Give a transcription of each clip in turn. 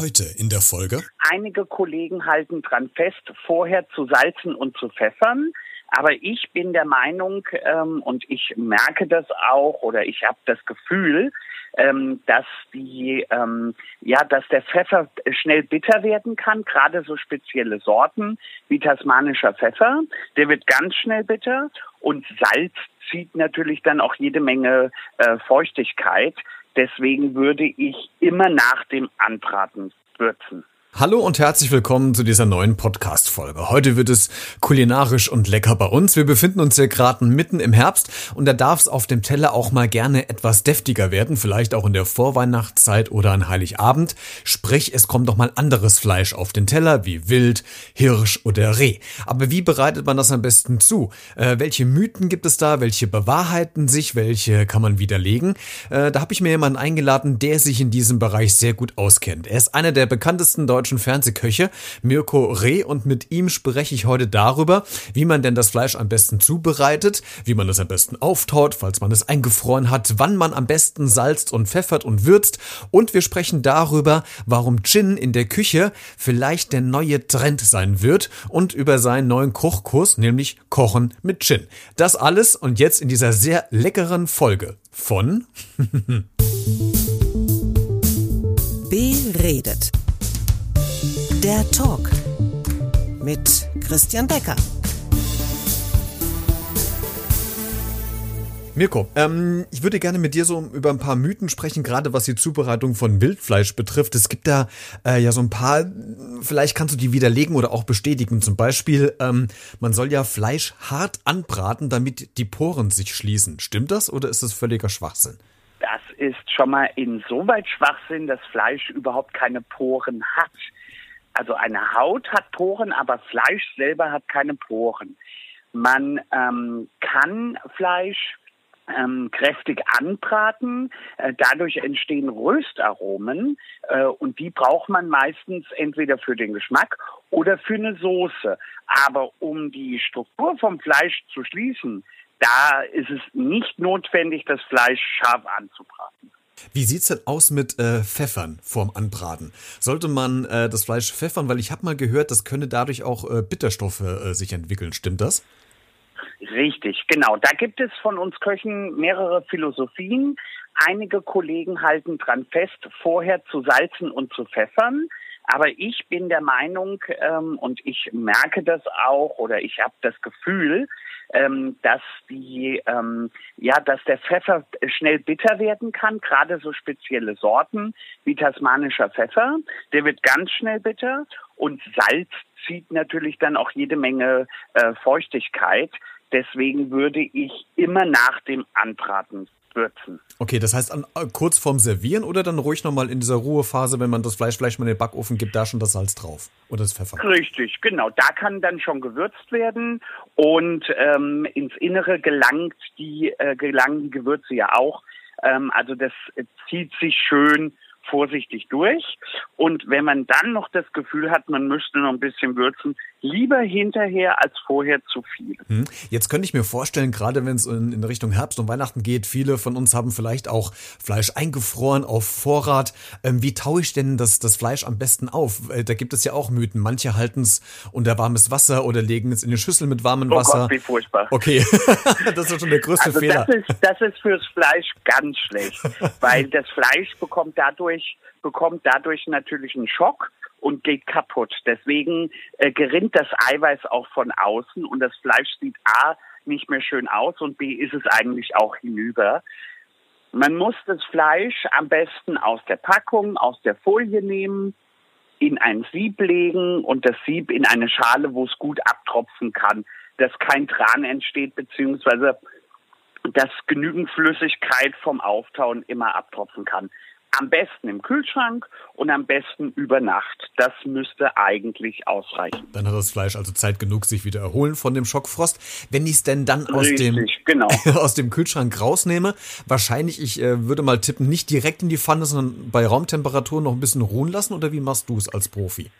Heute in der Folge. Einige Kollegen halten dran fest, vorher zu salzen und zu pfeffern. Aber ich bin der Meinung, ähm, und ich merke das auch, oder ich habe das Gefühl, ähm, dass die, ähm, ja, dass der Pfeffer schnell bitter werden kann, gerade so spezielle Sorten wie tasmanischer Pfeffer. Der wird ganz schnell bitter und Salz zieht natürlich dann auch jede Menge äh, Feuchtigkeit. Deswegen würde ich immer nach dem Anbraten würzen. Hallo und herzlich willkommen zu dieser neuen Podcast-Folge. Heute wird es kulinarisch und lecker bei uns. Wir befinden uns hier gerade mitten im Herbst und da darf es auf dem Teller auch mal gerne etwas deftiger werden, vielleicht auch in der Vorweihnachtszeit oder an Heiligabend. Sprich, es kommt doch mal anderes Fleisch auf den Teller, wie Wild, Hirsch oder Reh. Aber wie bereitet man das am besten zu? Äh, welche Mythen gibt es da? Welche bewahrheiten sich? Welche kann man widerlegen? Äh, da habe ich mir jemanden eingeladen, der sich in diesem Bereich sehr gut auskennt. Er ist einer der bekanntesten deutschen deutschen Fernsehköche, Mirko Reh, und mit ihm spreche ich heute darüber, wie man denn das Fleisch am besten zubereitet, wie man es am besten auftaut, falls man es eingefroren hat, wann man am besten salzt und pfeffert und würzt, und wir sprechen darüber, warum Gin in der Küche vielleicht der neue Trend sein wird und über seinen neuen Kochkurs, nämlich Kochen mit Gin. Das alles und jetzt in dieser sehr leckeren Folge von Beredet der Talk mit Christian Becker. Mirko, ähm, ich würde gerne mit dir so über ein paar Mythen sprechen, gerade was die Zubereitung von Wildfleisch betrifft. Es gibt da äh, ja so ein paar, vielleicht kannst du die widerlegen oder auch bestätigen. Zum Beispiel, ähm, man soll ja Fleisch hart anbraten, damit die Poren sich schließen. Stimmt das oder ist das völliger Schwachsinn? Das ist schon mal insoweit Schwachsinn, dass Fleisch überhaupt keine Poren hat. Also eine Haut hat Poren, aber Fleisch selber hat keine Poren. Man ähm, kann Fleisch ähm, kräftig anbraten. Äh, dadurch entstehen Röstaromen äh, und die braucht man meistens entweder für den Geschmack oder für eine Soße. Aber um die Struktur vom Fleisch zu schließen, da ist es nicht notwendig, das Fleisch scharf anzubraten. Wie sieht's denn aus mit äh, Pfeffern vorm Anbraten? Sollte man äh, das Fleisch pfeffern? Weil ich habe mal gehört, das könne dadurch auch äh, Bitterstoffe äh, sich entwickeln. Stimmt das? Richtig, genau. Da gibt es von uns Köchen mehrere Philosophien. Einige Kollegen halten dran fest, vorher zu salzen und zu pfeffern. Aber ich bin der Meinung, ähm, und ich merke das auch, oder ich habe das Gefühl, ähm, dass die, ähm, ja, dass der Pfeffer schnell bitter werden kann, gerade so spezielle Sorten wie tasmanischer Pfeffer. Der wird ganz schnell bitter und Salz zieht natürlich dann auch jede Menge äh, Feuchtigkeit. Deswegen würde ich immer nach dem Anbraten würzen. Okay, das heißt an, äh, kurz vorm Servieren oder dann ruhig nochmal in dieser Ruhephase, wenn man das Fleisch vielleicht mal in den Backofen gibt, da schon das Salz drauf oder das Pfeffer? Richtig, genau. Da kann dann schon gewürzt werden und ähm, ins Innere gelangt die, äh, gelangen die Gewürze ja auch. Ähm, also das zieht sich schön vorsichtig durch. Und wenn man dann noch das Gefühl hat, man müsste noch ein bisschen würzen, lieber hinterher als vorher zu viel. Hm. Jetzt könnte ich mir vorstellen, gerade wenn es in, Richtung Herbst und Weihnachten geht, viele von uns haben vielleicht auch Fleisch eingefroren auf Vorrat. Ähm, wie taue ich denn das, das Fleisch am besten auf? Da gibt es ja auch Mythen. Manche halten es unter warmes Wasser oder legen es in eine Schüssel mit warmem oh Wasser. Gott, wie furchtbar. Okay, das ist schon der größte also Fehler. Das ist, das ist fürs Fleisch ganz schlecht, weil das Fleisch bekommt dadurch bekommt dadurch natürlich einen Schock und geht kaputt. Deswegen äh, gerinnt das Eiweiß auch von außen und das Fleisch sieht A nicht mehr schön aus und B ist es eigentlich auch hinüber. Man muss das Fleisch am besten aus der Packung, aus der Folie nehmen, in ein Sieb legen und das Sieb in eine Schale, wo es gut abtropfen kann, dass kein Tran entsteht, beziehungsweise dass genügend Flüssigkeit vom Auftauen immer abtropfen kann. Am besten im Kühlschrank und am besten über Nacht. Das müsste eigentlich ausreichen. Dann hat das Fleisch also Zeit genug, sich wieder erholen von dem Schockfrost. Wenn ich es denn dann aus, Richtig, dem, genau. aus dem Kühlschrank rausnehme, wahrscheinlich, ich äh, würde mal tippen, nicht direkt in die Pfanne, sondern bei Raumtemperatur noch ein bisschen ruhen lassen oder wie machst du es als Profi?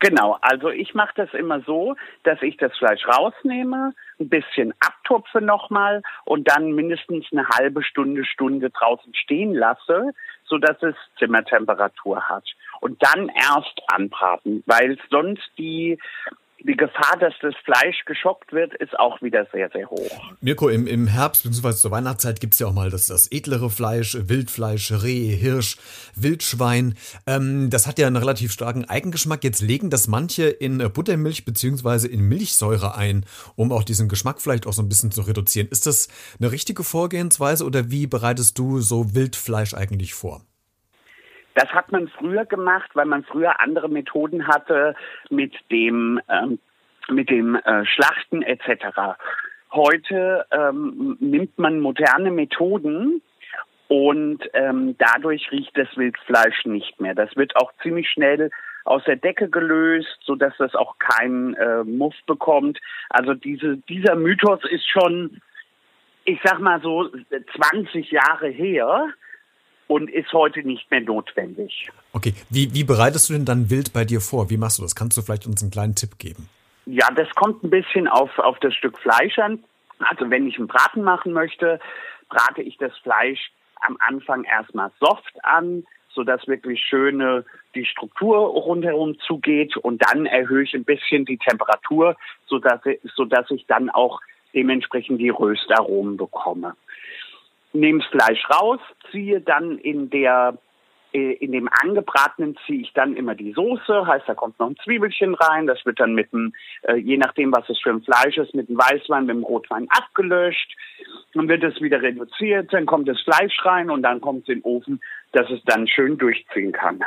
Genau, also ich mache das immer so, dass ich das Fleisch rausnehme, ein bisschen abtupfe nochmal und dann mindestens eine halbe Stunde, Stunde draußen stehen lasse, so dass es Zimmertemperatur hat. und dann erst anbraten, weil sonst die die Gefahr, dass das Fleisch geschockt wird, ist auch wieder sehr, sehr hoch. Mirko, im, im Herbst bzw. zur Weihnachtszeit gibt's ja auch mal das, das edlere Fleisch, Wildfleisch, Reh, Hirsch, Wildschwein. Ähm, das hat ja einen relativ starken Eigengeschmack. Jetzt legen das manche in Buttermilch bzw. in Milchsäure ein, um auch diesen Geschmack vielleicht auch so ein bisschen zu reduzieren. Ist das eine richtige Vorgehensweise oder wie bereitest du so Wildfleisch eigentlich vor? Das hat man früher gemacht, weil man früher andere Methoden hatte mit dem ähm, mit dem äh, Schlachten etc. Heute ähm, nimmt man moderne Methoden und ähm, dadurch riecht das Wildfleisch nicht mehr. Das wird auch ziemlich schnell aus der Decke gelöst, so dass das auch keinen äh, Muff bekommt. Also diese, dieser Mythos ist schon, ich sag mal so 20 Jahre her und ist heute nicht mehr notwendig. Okay, wie, wie bereitest du denn dann Wild bei dir vor? Wie machst du das? Kannst du vielleicht uns einen kleinen Tipp geben? Ja, das kommt ein bisschen auf, auf das Stück Fleisch an. Also wenn ich einen Braten machen möchte, brate ich das Fleisch am Anfang erstmal soft an, sodass wirklich schöne die Struktur rundherum zugeht und dann erhöhe ich ein bisschen die Temperatur, sodass, sodass ich dann auch dementsprechend die Röstaromen bekomme nehme das Fleisch raus, ziehe dann in der äh, in dem angebratenen ziehe ich dann immer die Soße, heißt da kommt noch ein Zwiebelchen rein, das wird dann mit dem, äh, je nachdem was es für ein Fleisch ist, mit dem Weißwein, mit dem Rotwein abgelöscht. Dann wird es wieder reduziert, dann kommt das Fleisch rein und dann kommt es in den Ofen, dass es dann schön durchziehen kann.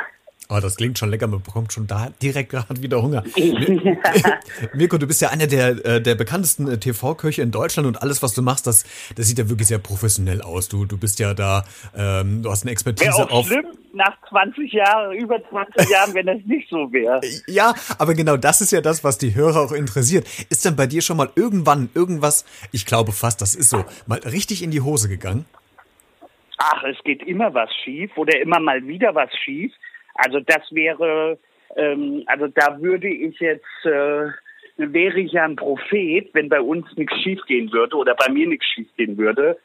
Oh, das klingt schon lecker, man bekommt schon da direkt gerade wieder Hunger. Mirko, du bist ja einer der, äh, der bekanntesten äh, TV-Köche in Deutschland und alles, was du machst, das, das sieht ja wirklich sehr professionell aus. Du, du bist ja da, ähm, du hast eine Expertise wäre auch auf. Schlimm, nach 20 Jahren, über 20 Jahren, wenn das nicht so wäre. Ja, aber genau das ist ja das, was die Hörer auch interessiert. Ist denn bei dir schon mal irgendwann irgendwas, ich glaube fast, das ist so, mal richtig in die Hose gegangen? Ach, es geht immer was schief oder immer mal wieder was schief. Also das wäre, ähm, also da würde ich jetzt, äh, wäre ich ja ein Prophet, wenn bei uns nichts schiefgehen würde oder bei mir nichts schiefgehen würde.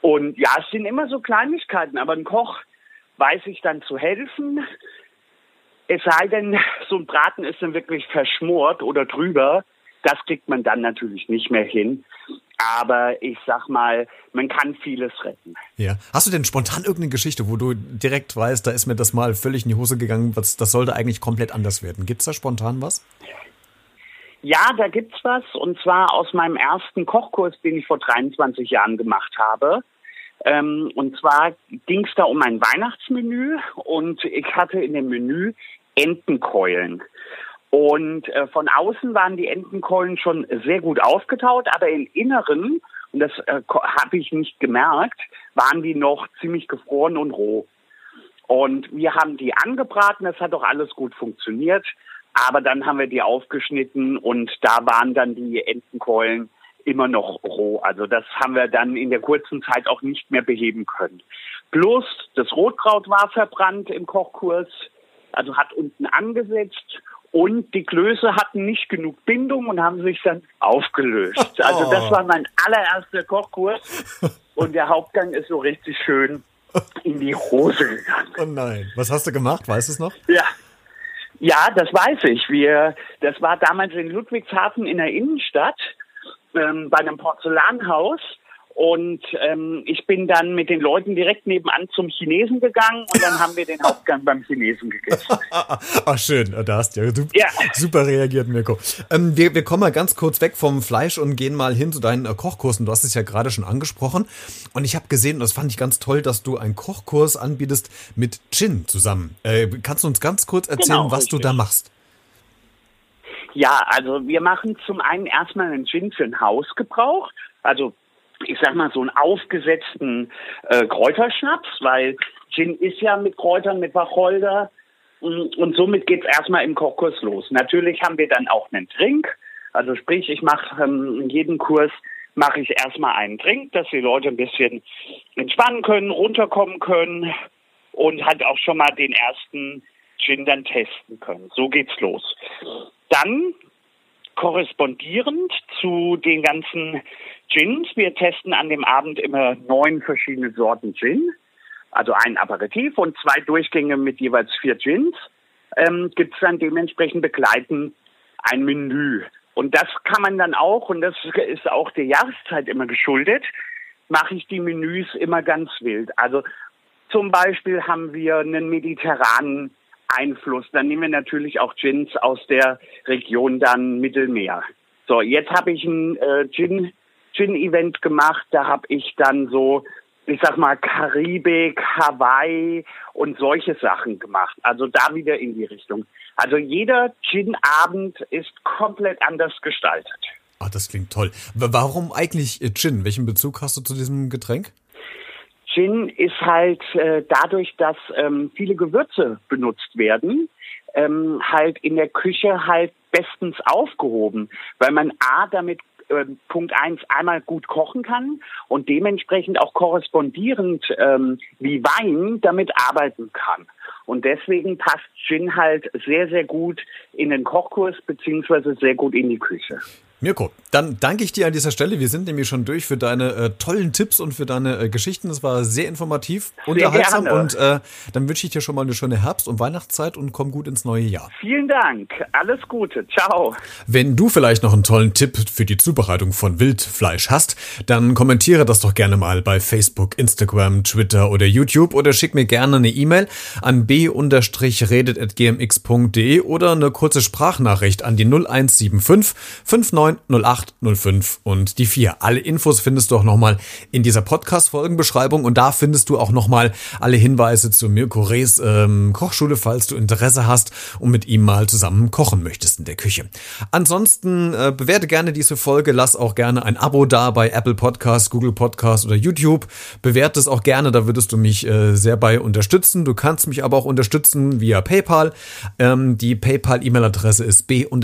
Und ja, es sind immer so Kleinigkeiten, aber ein Koch weiß ich dann zu helfen. Es sei denn, so ein Braten ist dann wirklich verschmort oder drüber. Das kriegt man dann natürlich nicht mehr hin. Aber ich sag mal, man kann vieles retten. Ja. Hast du denn spontan irgendeine Geschichte, wo du direkt weißt, da ist mir das mal völlig in die Hose gegangen, was, das sollte eigentlich komplett anders werden? Gibt's da spontan was? Ja, da gibt's was. Und zwar aus meinem ersten Kochkurs, den ich vor 23 Jahren gemacht habe. Ähm, und zwar ging's da um ein Weihnachtsmenü und ich hatte in dem Menü Entenkeulen. Und äh, von außen waren die Entenkeulen schon sehr gut aufgetaut, aber im Inneren, und das äh, habe ich nicht gemerkt, waren die noch ziemlich gefroren und roh. Und wir haben die angebraten, das hat doch alles gut funktioniert. Aber dann haben wir die aufgeschnitten und da waren dann die Entenkeulen immer noch roh. Also das haben wir dann in der kurzen Zeit auch nicht mehr beheben können. Plus das Rotkraut war verbrannt im Kochkurs, also hat unten angesetzt und die Klöße hatten nicht genug Bindung und haben sich dann aufgelöst. Also das war mein allererster Kochkurs. Und der Hauptgang ist so richtig schön in die Hose gegangen. Oh nein. Was hast du gemacht? Weißt du es noch? Ja. Ja, das weiß ich. Wir, das war damals in Ludwigshafen in der Innenstadt ähm, bei einem Porzellanhaus. Und ähm, ich bin dann mit den Leuten direkt nebenan zum Chinesen gegangen und dann haben wir den Hauptgang beim Chinesen gegessen. Ach schön, da hast du ja super, ja. super reagiert, Mirko. Ähm, wir, wir kommen mal ganz kurz weg vom Fleisch und gehen mal hin zu deinen äh, Kochkursen. Du hast es ja gerade schon angesprochen. Und ich habe gesehen, und das fand ich ganz toll, dass du einen Kochkurs anbietest mit Gin zusammen. Äh, kannst du uns ganz kurz erzählen, genau, was richtig. du da machst? Ja, also wir machen zum einen erstmal einen Gin für den Hausgebrauch. Also ich sag mal, so einen aufgesetzten äh, Kräuterschnaps, weil Gin ist ja mit Kräutern, mit Wacholder und, und somit geht's erstmal im Kochkurs los. Natürlich haben wir dann auch einen Drink, also sprich, ich mache ähm, in jedem Kurs mache ich erstmal einen Drink, dass die Leute ein bisschen entspannen können, runterkommen können und halt auch schon mal den ersten Gin dann testen können. So geht's los. Dann korrespondierend zu den ganzen Gins. Wir testen an dem Abend immer neun verschiedene Sorten Gin, also ein Aperitif und zwei Durchgänge mit jeweils vier Gins. ähm, gibt es dann dementsprechend begleitend ein Menü. Und das kann man dann auch, und das ist auch der Jahreszeit immer geschuldet, mache ich die Menüs immer ganz wild. Also zum Beispiel haben wir einen mediterranen Einfluss. Dann nehmen wir natürlich auch Gins aus der Region dann Mittelmeer. So, jetzt habe ich ein äh, Gin, Gin-Event gemacht. Da habe ich dann so, ich sag mal, Karibik, Hawaii und solche Sachen gemacht. Also da wieder in die Richtung. Also jeder Gin-Abend ist komplett anders gestaltet. Ah, das klingt toll. Warum eigentlich Gin? Welchen Bezug hast du zu diesem Getränk? Gin ist halt äh, dadurch, dass ähm, viele Gewürze benutzt werden, ähm, halt in der Küche halt bestens aufgehoben, weil man A damit äh, Punkt eins einmal gut kochen kann und dementsprechend auch korrespondierend ähm, wie Wein damit arbeiten kann. Und deswegen passt Gin halt sehr, sehr gut in den Kochkurs beziehungsweise sehr gut in die Küche. Mirko, dann danke ich dir an dieser Stelle. Wir sind nämlich schon durch für deine äh, tollen Tipps und für deine äh, Geschichten. Das war sehr informativ, sehr unterhaltsam gerne. und äh, dann wünsche ich dir schon mal eine schöne Herbst- und Weihnachtszeit und komm gut ins neue Jahr. Vielen Dank. Alles Gute. Ciao. Wenn du vielleicht noch einen tollen Tipp für die Zubereitung von Wildfleisch hast, dann kommentiere das doch gerne mal bei Facebook, Instagram, Twitter oder YouTube oder schick mir gerne eine E-Mail an b-redet.gmx.de oder eine kurze Sprachnachricht an die 0175 59 09 05 und die 4. Alle Infos findest du auch nochmal in dieser Podcast-Folgenbeschreibung und da findest du auch nochmal alle Hinweise zu Mirko Rees ähm, Kochschule, falls du Interesse hast und mit ihm mal zusammen kochen möchtest in der Küche. Ansonsten äh, bewerte gerne diese Folge, lass auch gerne ein Abo da bei Apple Podcasts, Google Podcasts oder YouTube. Bewerte es auch gerne, da würdest du mich äh, sehr bei unterstützen. Du kannst mich aber auch unterstützen via PayPal. Ähm, die PayPal-E-Mail-Adresse ist b-redet.gmx.de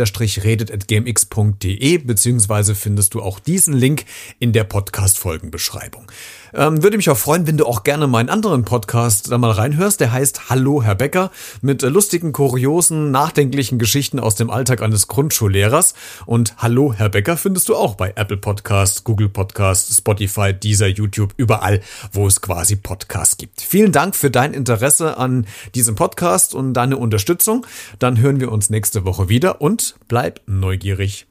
beziehungsweise findest du auch diesen Link in der Podcast-Folgenbeschreibung. Ähm, würde mich auch freuen, wenn du auch gerne meinen anderen Podcast da mal reinhörst. Der heißt Hallo Herr Becker mit lustigen, kuriosen, nachdenklichen Geschichten aus dem Alltag eines Grundschullehrers. Und Hallo Herr Becker findest du auch bei Apple Podcast, Google Podcast, Spotify, Deezer, YouTube, überall, wo es quasi Podcasts gibt. Vielen Dank für dein Interesse an diesem Podcast und deine Unterstützung. Dann hören wir uns nächste Woche wieder und bleib neugierig.